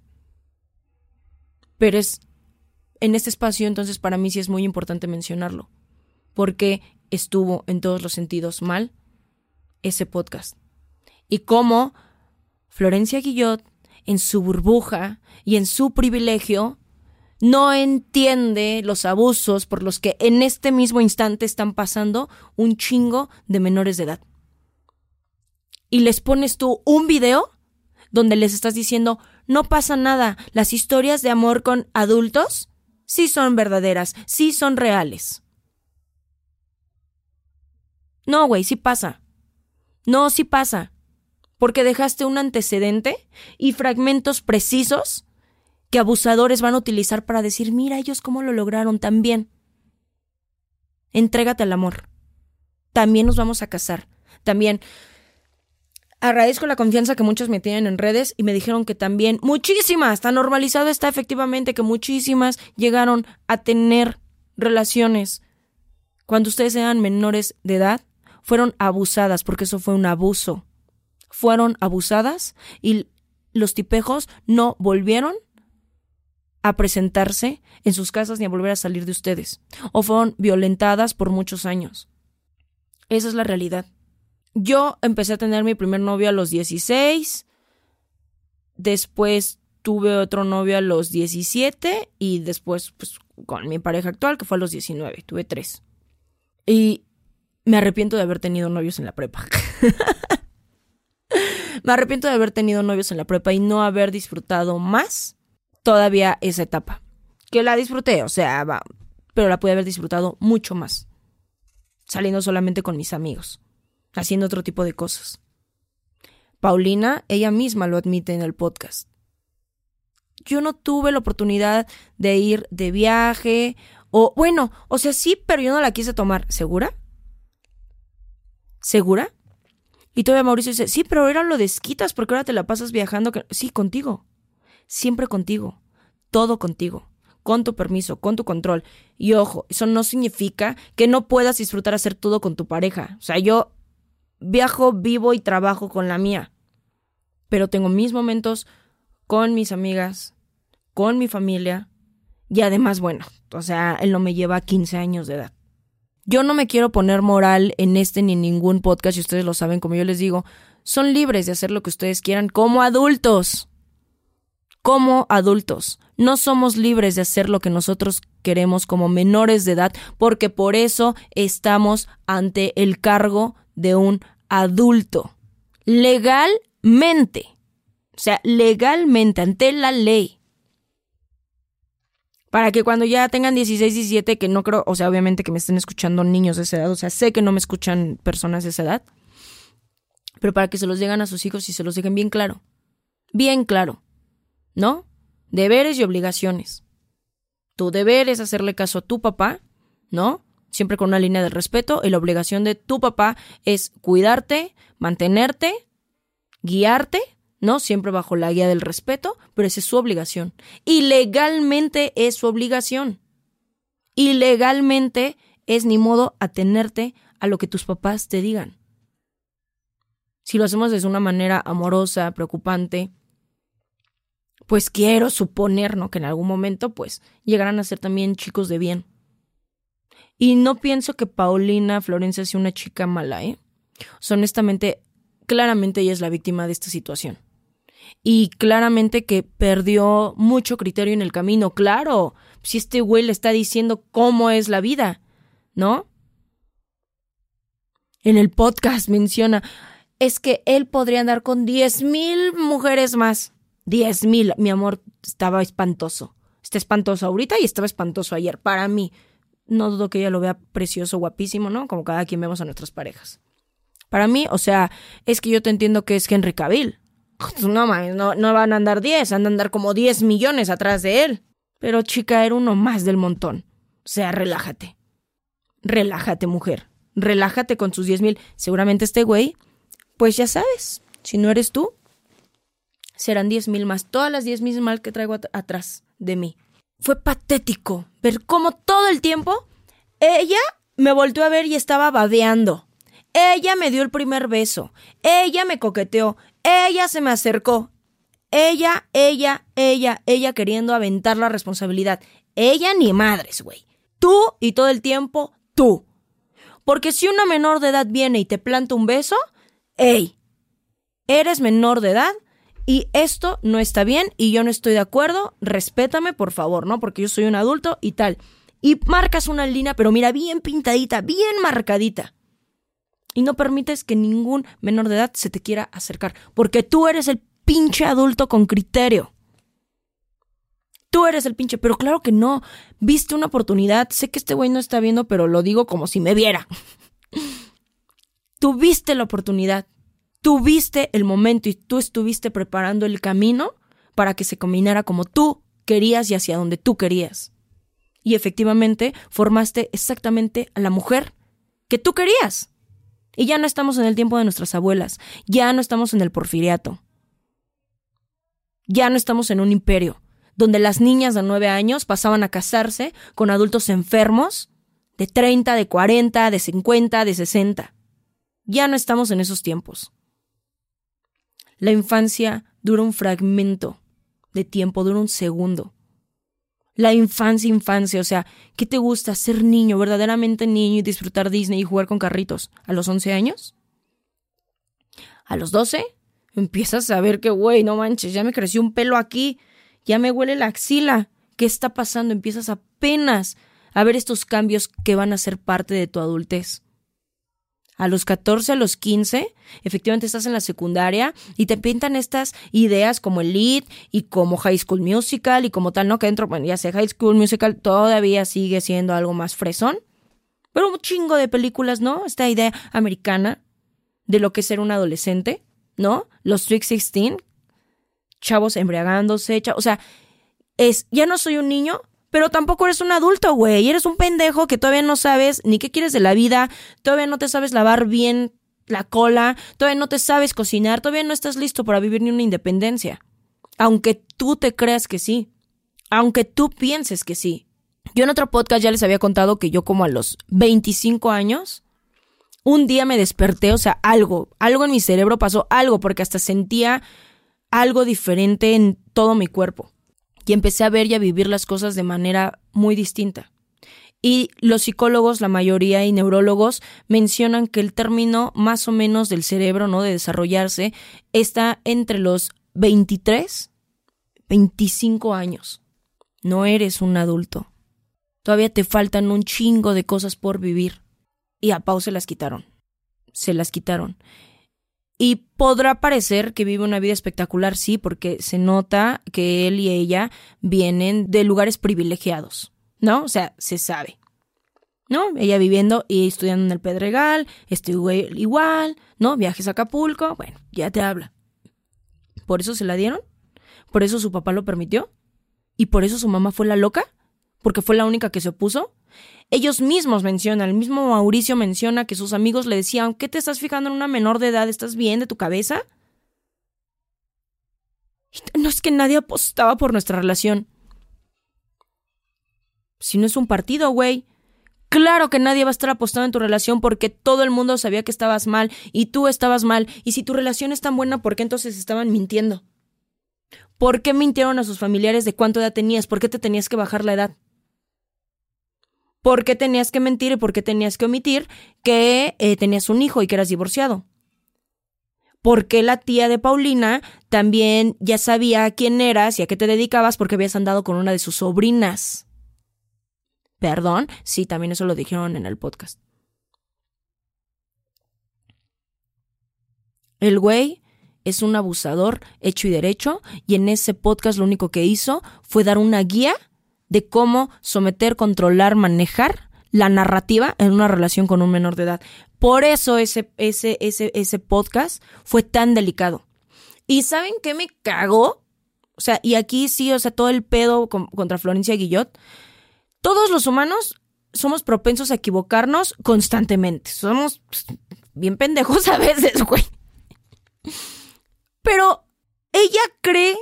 [SPEAKER 2] Pero es en este espacio entonces para mí sí es muy importante mencionarlo, porque estuvo en todos los sentidos mal ese podcast y cómo Florencia Guillot, en su burbuja y en su privilegio, no entiende los abusos por los que en este mismo instante están pasando un chingo de menores de edad. Y les pones tú un video donde les estás diciendo, no pasa nada, las historias de amor con adultos sí son verdaderas, sí son reales. No, güey, sí pasa. No, sí pasa. Porque dejaste un antecedente y fragmentos precisos que abusadores van a utilizar para decir, mira ellos cómo lo lograron también. Entrégate al amor. También nos vamos a casar. También agradezco la confianza que muchos me tienen en redes y me dijeron que también muchísimas, tan normalizado está efectivamente que muchísimas llegaron a tener relaciones cuando ustedes eran menores de edad, fueron abusadas porque eso fue un abuso. Fueron abusadas y los tipejos no volvieron a presentarse en sus casas ni a volver a salir de ustedes. O fueron violentadas por muchos años. Esa es la realidad. Yo empecé a tener mi primer novio a los 16. Después tuve otro novio a los 17 y después pues con mi pareja actual que fue a los 19. Tuve tres. Y me arrepiento de haber tenido novios en la prepa. *laughs* me arrepiento de haber tenido novios en la prepa y no haber disfrutado más todavía esa etapa. Que la disfruté, o sea, va, pero la pude haber disfrutado mucho más. Saliendo solamente con mis amigos, haciendo otro tipo de cosas. Paulina, ella misma lo admite en el podcast. Yo no tuve la oportunidad de ir de viaje, o bueno, o sea, sí, pero yo no la quise tomar. ¿Segura? ¿Segura? Y todavía Mauricio dice, sí, pero ahora lo desquitas porque ahora te la pasas viajando. Sí, contigo siempre contigo, todo contigo, con tu permiso, con tu control. Y ojo, eso no significa que no puedas disfrutar hacer todo con tu pareja. O sea, yo viajo, vivo y trabajo con la mía. Pero tengo mis momentos con mis amigas, con mi familia. Y además, bueno, o sea, él no me lleva 15 años de edad. Yo no me quiero poner moral en este ni en ningún podcast, y ustedes lo saben, como yo les digo, son libres de hacer lo que ustedes quieran como adultos como adultos. No somos libres de hacer lo que nosotros queremos como menores de edad porque por eso estamos ante el cargo de un adulto. Legalmente. O sea, legalmente, ante la ley. Para que cuando ya tengan 16, 17, que no creo, o sea, obviamente que me estén escuchando niños de esa edad, o sea, sé que no me escuchan personas de esa edad, pero para que se los digan a sus hijos y se los dejen bien claro. Bien claro. ¿no? Deberes y obligaciones. Tu deber es hacerle caso a tu papá, ¿no? Siempre con una línea de respeto y la obligación de tu papá es cuidarte, mantenerte, guiarte, ¿no? Siempre bajo la guía del respeto, pero esa es su obligación. Y legalmente es su obligación. Y legalmente es ni modo atenerte a lo que tus papás te digan. Si lo hacemos de una manera amorosa, preocupante, pues quiero suponer, ¿no? Que en algún momento, pues, llegarán a ser también chicos de bien. Y no pienso que Paulina Florencia sea una chica mala, ¿eh? honestamente, claramente ella es la víctima de esta situación. Y claramente que perdió mucho criterio en el camino. Claro, si este güey le está diciendo cómo es la vida, ¿no? En el podcast menciona, es que él podría andar con diez mil mujeres más. Diez mil, mi amor, estaba espantoso. Está espantoso ahorita y estaba espantoso ayer. Para mí, no dudo que ella lo vea precioso, guapísimo, ¿no? Como cada quien vemos a nuestras parejas. Para mí, o sea, es que yo te entiendo que es Henry Cavill. No mames, no, no van a andar diez, van a andar como diez millones atrás de él. Pero chica, era uno más del montón. O sea, relájate. Relájate, mujer. Relájate con sus diez mil. Seguramente este güey, pues ya sabes, si no eres tú, serán diez mil más, todas las diez mil más que traigo atrás de mí. Fue patético ver cómo todo el tiempo ella me volteó a ver y estaba babeando. Ella me dio el primer beso. Ella me coqueteó. Ella se me acercó. Ella, ella, ella, ella queriendo aventar la responsabilidad. Ella ni madres, güey. Tú y todo el tiempo tú. Porque si una menor de edad viene y te planta un beso, ¡ey! Eres menor de edad, y esto no está bien y yo no estoy de acuerdo, respétame por favor, ¿no? Porque yo soy un adulto y tal. Y marcas una línea, pero mira, bien pintadita, bien marcadita. Y no permites que ningún menor de edad se te quiera acercar, porque tú eres el pinche adulto con criterio. Tú eres el pinche, pero claro que no. Viste una oportunidad. Sé que este güey no está viendo, pero lo digo como si me viera. Tuviste la oportunidad. Tuviste el momento y tú estuviste preparando el camino para que se combinara como tú querías y hacia donde tú querías. Y efectivamente formaste exactamente a la mujer que tú querías. Y ya no estamos en el tiempo de nuestras abuelas, ya no estamos en el porfiriato, ya no estamos en un imperio, donde las niñas de nueve años pasaban a casarse con adultos enfermos de 30, de 40, de 50, de 60. Ya no estamos en esos tiempos. La infancia dura un fragmento de tiempo, dura un segundo. La infancia, infancia, o sea, ¿qué te gusta? Ser niño, verdaderamente niño y disfrutar Disney y jugar con carritos. ¿A los 11 años? ¿A los 12? Empiezas a ver que, güey, no manches, ya me creció un pelo aquí, ya me huele la axila. ¿Qué está pasando? Empiezas apenas a ver estos cambios que van a ser parte de tu adultez. A los 14, a los 15, efectivamente estás en la secundaria y te pintan estas ideas como el lead y como High School Musical y como tal, ¿no? Que dentro, bueno, ya sé, High School Musical todavía sigue siendo algo más fresón. Pero un chingo de películas, ¿no? Esta idea americana de lo que es ser un adolescente, ¿no? Los Trick 16, chavos embriagándose, o sea, es, ya no soy un niño, pero tampoco eres un adulto, güey. Eres un pendejo que todavía no sabes ni qué quieres de la vida, todavía no te sabes lavar bien la cola, todavía no te sabes cocinar, todavía no estás listo para vivir ni una independencia. Aunque tú te creas que sí. Aunque tú pienses que sí. Yo en otro podcast ya les había contado que yo como a los 25 años, un día me desperté, o sea, algo, algo en mi cerebro pasó, algo, porque hasta sentía algo diferente en todo mi cuerpo. Y empecé a ver y a vivir las cosas de manera muy distinta. Y los psicólogos, la mayoría y neurólogos mencionan que el término más o menos del cerebro, ¿no? De desarrollarse, está entre los 23, 25 años. No eres un adulto. Todavía te faltan un chingo de cosas por vivir. Y a Pau se las quitaron. Se las quitaron. Y podrá parecer que vive una vida espectacular, sí, porque se nota que él y ella vienen de lugares privilegiados, ¿no? O sea, se sabe. ¿No? Ella viviendo y estudiando en el Pedregal, este igual, ¿no? Viajes a Acapulco, bueno, ya te habla. ¿Por eso se la dieron? ¿Por eso su papá lo permitió? ¿Y por eso su mamá fue la loca? ¿Porque fue la única que se opuso? Ellos mismos mencionan, el mismo Mauricio menciona que sus amigos le decían, ¿qué te estás fijando en una menor de edad? ¿Estás bien de tu cabeza? No es que nadie apostaba por nuestra relación. Si no es un partido, güey. Claro que nadie va a estar apostando en tu relación porque todo el mundo sabía que estabas mal y tú estabas mal. Y si tu relación es tan buena, ¿por qué entonces estaban mintiendo? ¿Por qué mintieron a sus familiares de cuánto edad tenías? ¿Por qué te tenías que bajar la edad? ¿Por qué tenías que mentir y por qué tenías que omitir que eh, tenías un hijo y que eras divorciado? Porque la tía de Paulina también ya sabía quién eras y a qué te dedicabas porque habías andado con una de sus sobrinas. Perdón, sí, también eso lo dijeron en el podcast. El güey es un abusador hecho y derecho y en ese podcast lo único que hizo fue dar una guía de cómo someter, controlar, manejar la narrativa en una relación con un menor de edad. Por eso ese, ese, ese, ese podcast fue tan delicado. ¿Y saben qué me cagó? O sea, y aquí sí, o sea, todo el pedo contra Florencia Guillot. Todos los humanos somos propensos a equivocarnos constantemente. Somos pues, bien pendejos a veces, *laughs* güey. Pero ella cree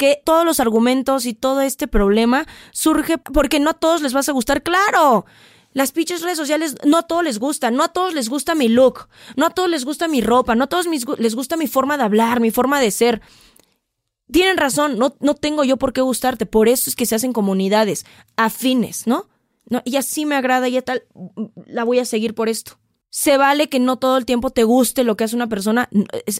[SPEAKER 2] que todos los argumentos y todo este problema surge porque no a todos les vas a gustar, claro. Las pinches redes sociales no a todos les gusta, no a todos les gusta mi look, no a todos les gusta mi ropa, no a todos les gusta mi forma de hablar, mi forma de ser. Tienen razón, no, no tengo yo por qué gustarte, por eso es que se hacen comunidades afines, ¿no? no y así me agrada y tal, la voy a seguir por esto. Se vale que no todo el tiempo te guste lo que hace una persona,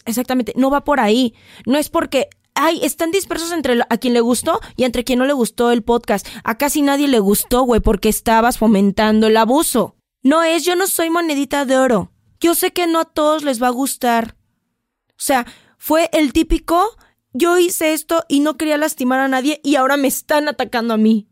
[SPEAKER 2] exactamente, no va por ahí. No es porque ay, están dispersos entre a quien le gustó y entre quien no le gustó el podcast. A casi nadie le gustó, güey, porque estabas fomentando el abuso. No es, yo no soy monedita de oro. Yo sé que no a todos les va a gustar. O sea, fue el típico yo hice esto y no quería lastimar a nadie y ahora me están atacando a mí.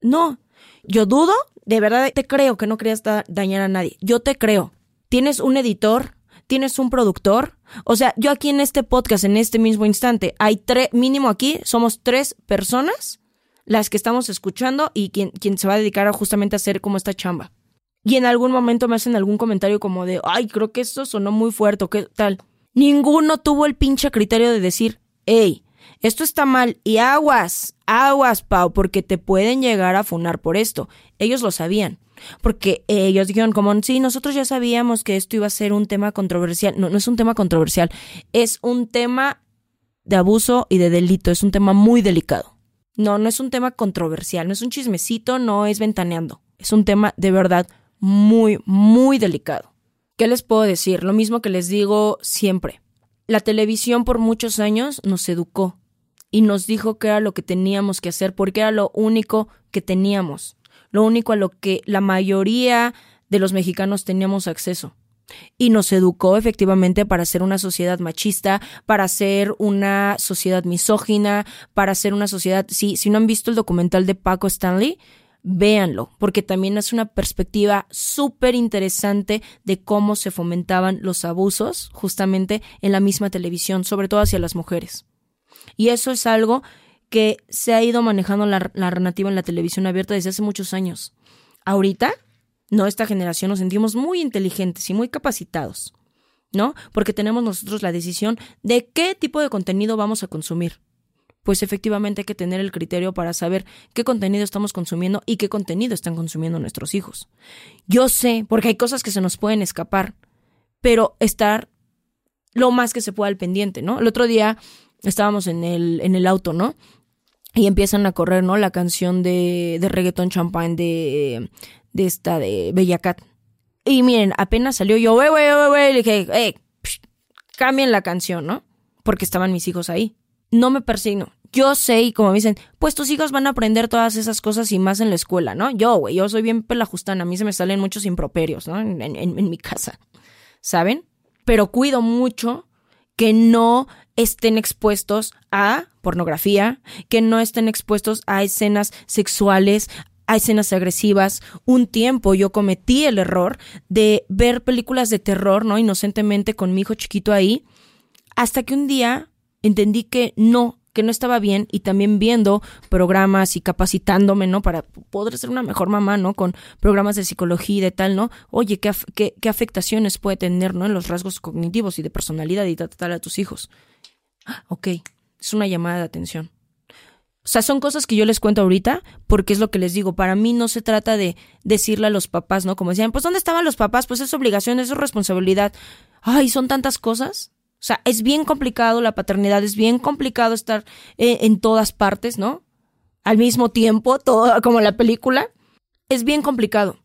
[SPEAKER 2] No, yo dudo, de verdad te creo que no querías dañar a nadie. Yo te creo. Tienes un editor, tienes un productor. O sea, yo aquí en este podcast, en este mismo instante, hay tres, mínimo aquí, somos tres personas las que estamos escuchando y quien, quien se va a dedicar a justamente a hacer como esta chamba. Y en algún momento me hacen algún comentario como de, ay, creo que esto sonó muy fuerte, ¿qué tal? Ninguno tuvo el pinche criterio de decir, hey, esto está mal y aguas, aguas, Pau, porque te pueden llegar a funar por esto. Ellos lo sabían. Porque ellos dijeron como, sí, nosotros ya sabíamos que esto iba a ser un tema controversial. No, no es un tema controversial, es un tema de abuso y de delito, es un tema muy delicado. No, no es un tema controversial, no es un chismecito, no es ventaneando. Es un tema de verdad muy, muy delicado. ¿Qué les puedo decir? Lo mismo que les digo siempre. La televisión por muchos años nos educó y nos dijo que era lo que teníamos que hacer porque era lo único que teníamos, lo único a lo que la mayoría de los mexicanos teníamos acceso. Y nos educó efectivamente para ser una sociedad machista, para ser una sociedad misógina, para ser una sociedad... Sí, si no han visto el documental de Paco Stanley, véanlo, porque también es una perspectiva súper interesante de cómo se fomentaban los abusos justamente en la misma televisión, sobre todo hacia las mujeres. Y eso es algo que se ha ido manejando la, narrativa en la televisión abierta desde hace muchos años. Ahorita, no, esta generación nos sentimos muy inteligentes y muy capacitados, ¿no? Porque tenemos nosotros la decisión de qué tipo de contenido vamos a consumir pues efectivamente hay que tener el criterio para saber qué contenido estamos consumiendo y qué contenido están consumiendo nuestros hijos. Yo sé, porque hay cosas que se nos pueden escapar, pero estar lo más que se pueda al pendiente, ¿no? El otro día estábamos en el, en el auto, ¿no? Y empiezan a correr, ¿no? La canción de, de reggaeton champagne de, de esta, de Bella Cat. Y miren, apenas salió yo, wey, wey, wey, wey, le dije, hey, cambien la canción, ¿no? Porque estaban mis hijos ahí no me persigno. Yo sé, y como me dicen, pues tus hijos van a aprender todas esas cosas y más en la escuela, ¿no? Yo, güey, yo soy bien pelajustana, a mí se me salen muchos improperios, ¿no? En, en mi casa, ¿saben? Pero cuido mucho que no estén expuestos a pornografía, que no estén expuestos a escenas sexuales, a escenas agresivas. Un tiempo yo cometí el error de ver películas de terror, ¿no? Inocentemente con mi hijo chiquito ahí, hasta que un día entendí que no, que no estaba bien y también viendo programas y capacitándome, ¿no? Para poder ser una mejor mamá, ¿no? Con programas de psicología y de tal, ¿no? Oye, ¿qué, qué, afectaciones puede tener, ¿no? En los rasgos cognitivos y de personalidad y tal, a tus hijos. Ok, es una llamada de atención. O sea, son cosas que yo les cuento ahorita porque es lo que les digo. Para mí no se trata de decirle a los papás, ¿no? Como decían, pues ¿dónde estaban los papás? Pues es obligación, es su responsabilidad. Ay, son tantas cosas o sea, es bien complicado la paternidad, es bien complicado estar eh, en, todas partes, ¿no? Al mismo tiempo, todo como la película. Es bien complicado.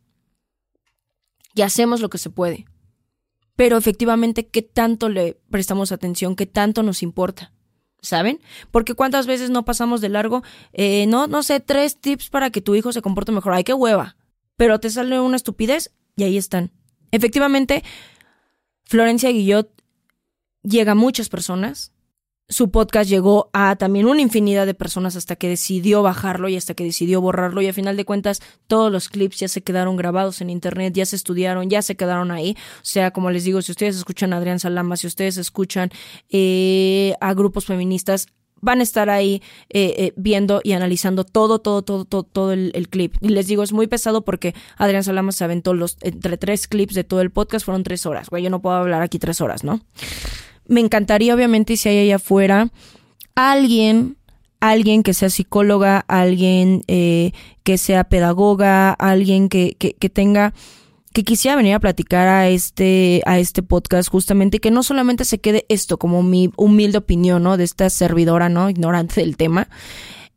[SPEAKER 2] Y hacemos lo que se puede. Pero efectivamente, ¿qué tanto le prestamos atención? ¿Qué tanto nos importa? ¿Saben? Porque cuántas veces no pasamos de largo, eh, no, no sé, tres tips para que tu hijo se comporte mejor. Ay, qué hueva. Pero te sale una estupidez y ahí están. Efectivamente, Florencia Guillot llega a muchas personas. Su podcast llegó a también una infinidad de personas hasta que decidió bajarlo y hasta que decidió borrarlo y a final de cuentas todos los clips ya se quedaron grabados en internet, ya se estudiaron, ya se quedaron ahí. O sea, como les digo, si ustedes escuchan a Adrián Salama, si ustedes escuchan eh, a grupos feministas, van a estar ahí eh, eh, viendo y analizando todo, todo, todo, todo, todo el, clip. Y les digo, es muy pesado porque Adrián Salama se aventó los entre tres clips de todo el podcast, fueron tres horas. Güey, yo no puedo hablar aquí tres horas, ¿no? Me encantaría obviamente si hay allá afuera alguien, alguien que sea psicóloga, alguien eh, que sea pedagoga, alguien que, que, tenga que quisiera venir a platicar a este, a este podcast justamente, que no solamente se quede esto como mi humilde opinión, ¿no? De esta servidora, ¿no? Ignorante del tema,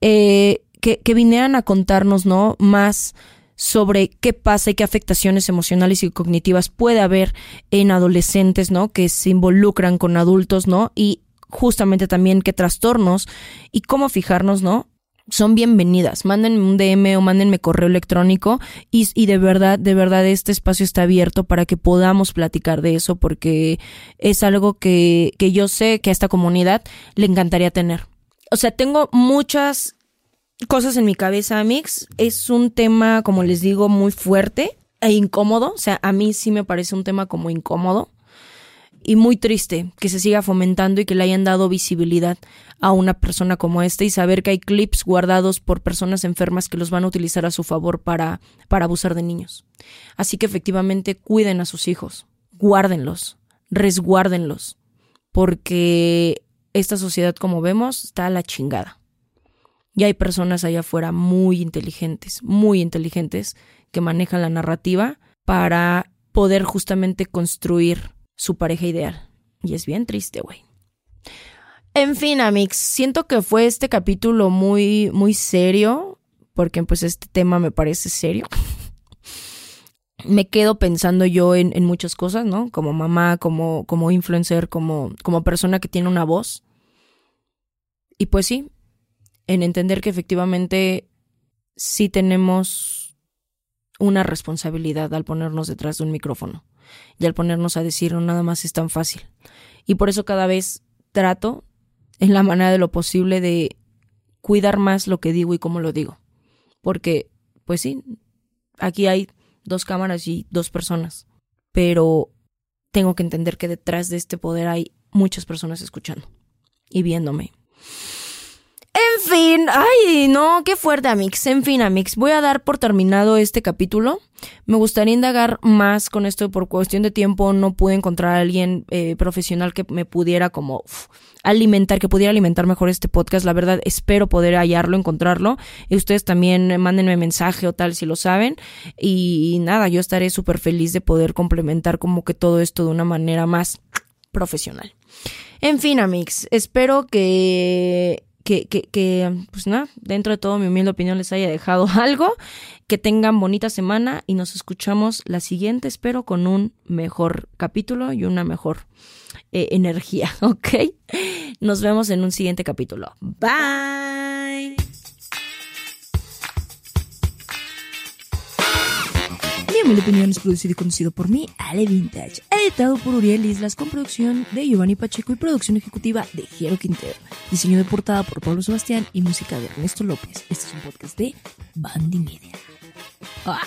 [SPEAKER 2] eh, que, que vinieran a contarnos, ¿no? Más sobre qué pasa y qué afectaciones emocionales y cognitivas puede haber en adolescentes, ¿no? Que se involucran con adultos, ¿no? Y justamente también qué trastornos y cómo fijarnos, ¿no? son bienvenidas. Mándenme un DM o mándenme correo electrónico y, y, de verdad, de verdad este espacio está abierto para que podamos platicar de eso porque es algo que, que yo sé que a esta comunidad le encantaría tener. O sea, tengo muchas cosas en mi cabeza, Mix. Es un tema, como les digo, muy fuerte e incómodo. O sea, a mí sí me parece un tema como incómodo y muy triste que se siga fomentando y que le hayan dado visibilidad a una persona como esta y saber que hay clips guardados por personas enfermas que los van a utilizar a su favor para, para abusar de niños. Así que efectivamente cuiden a sus hijos, guárdenlos, resguárdenlos, porque esta sociedad como vemos está a la chingada. Y hay personas allá afuera muy inteligentes, muy inteligentes, que manejan la narrativa para poder justamente construir su pareja ideal. Y es bien triste, güey. En fin, Amix, siento que fue este capítulo muy, muy serio, porque pues este tema me parece serio. *laughs* me quedo pensando yo en, en, muchas cosas, ¿no? Como mamá, como, como influencer, como, como persona que tiene una voz. Y pues sí, en entender que efectivamente sí tenemos una responsabilidad al ponernos detrás de un micrófono y al ponernos a decir no nada más es tan fácil. Y por eso cada vez trato, en la manera de lo posible, de cuidar más lo que digo y cómo lo digo. Porque, pues sí, aquí hay dos cámaras y dos personas, pero tengo que entender que detrás de este poder hay muchas personas escuchando y viéndome. En fin, ay, no, qué fuerte, Amix. En fin, Amix, voy a dar por terminado este capítulo. Me gustaría indagar más con esto por cuestión de tiempo. No pude encontrar a alguien eh, profesional que me pudiera como alimentar, que pudiera alimentar mejor este podcast. La verdad, espero poder hallarlo, encontrarlo. Y ustedes también mándenme mensaje o tal si lo saben. Y nada, yo estaré súper feliz de poder complementar como que todo esto de una manera más profesional. En fin, Amix, espero que que, pues nada, dentro de todo mi humilde opinión les haya dejado *laughs* algo. Que tengan bonita semana y nos escuchamos la siguiente, espero, con un mejor capítulo y una mejor eh, energía, *laughs* ¿ok? Nos vemos en un siguiente capítulo. Bye. Mi opinión es producido y conducido por mí, Ale Vintage. Editado por Uriel Islas con producción de Giovanni Pacheco y producción ejecutiva de Jero Quintero. Diseño de portada por Pablo Sebastián y música de Ernesto López. Este es un podcast de Bandy Media. ¡Ah!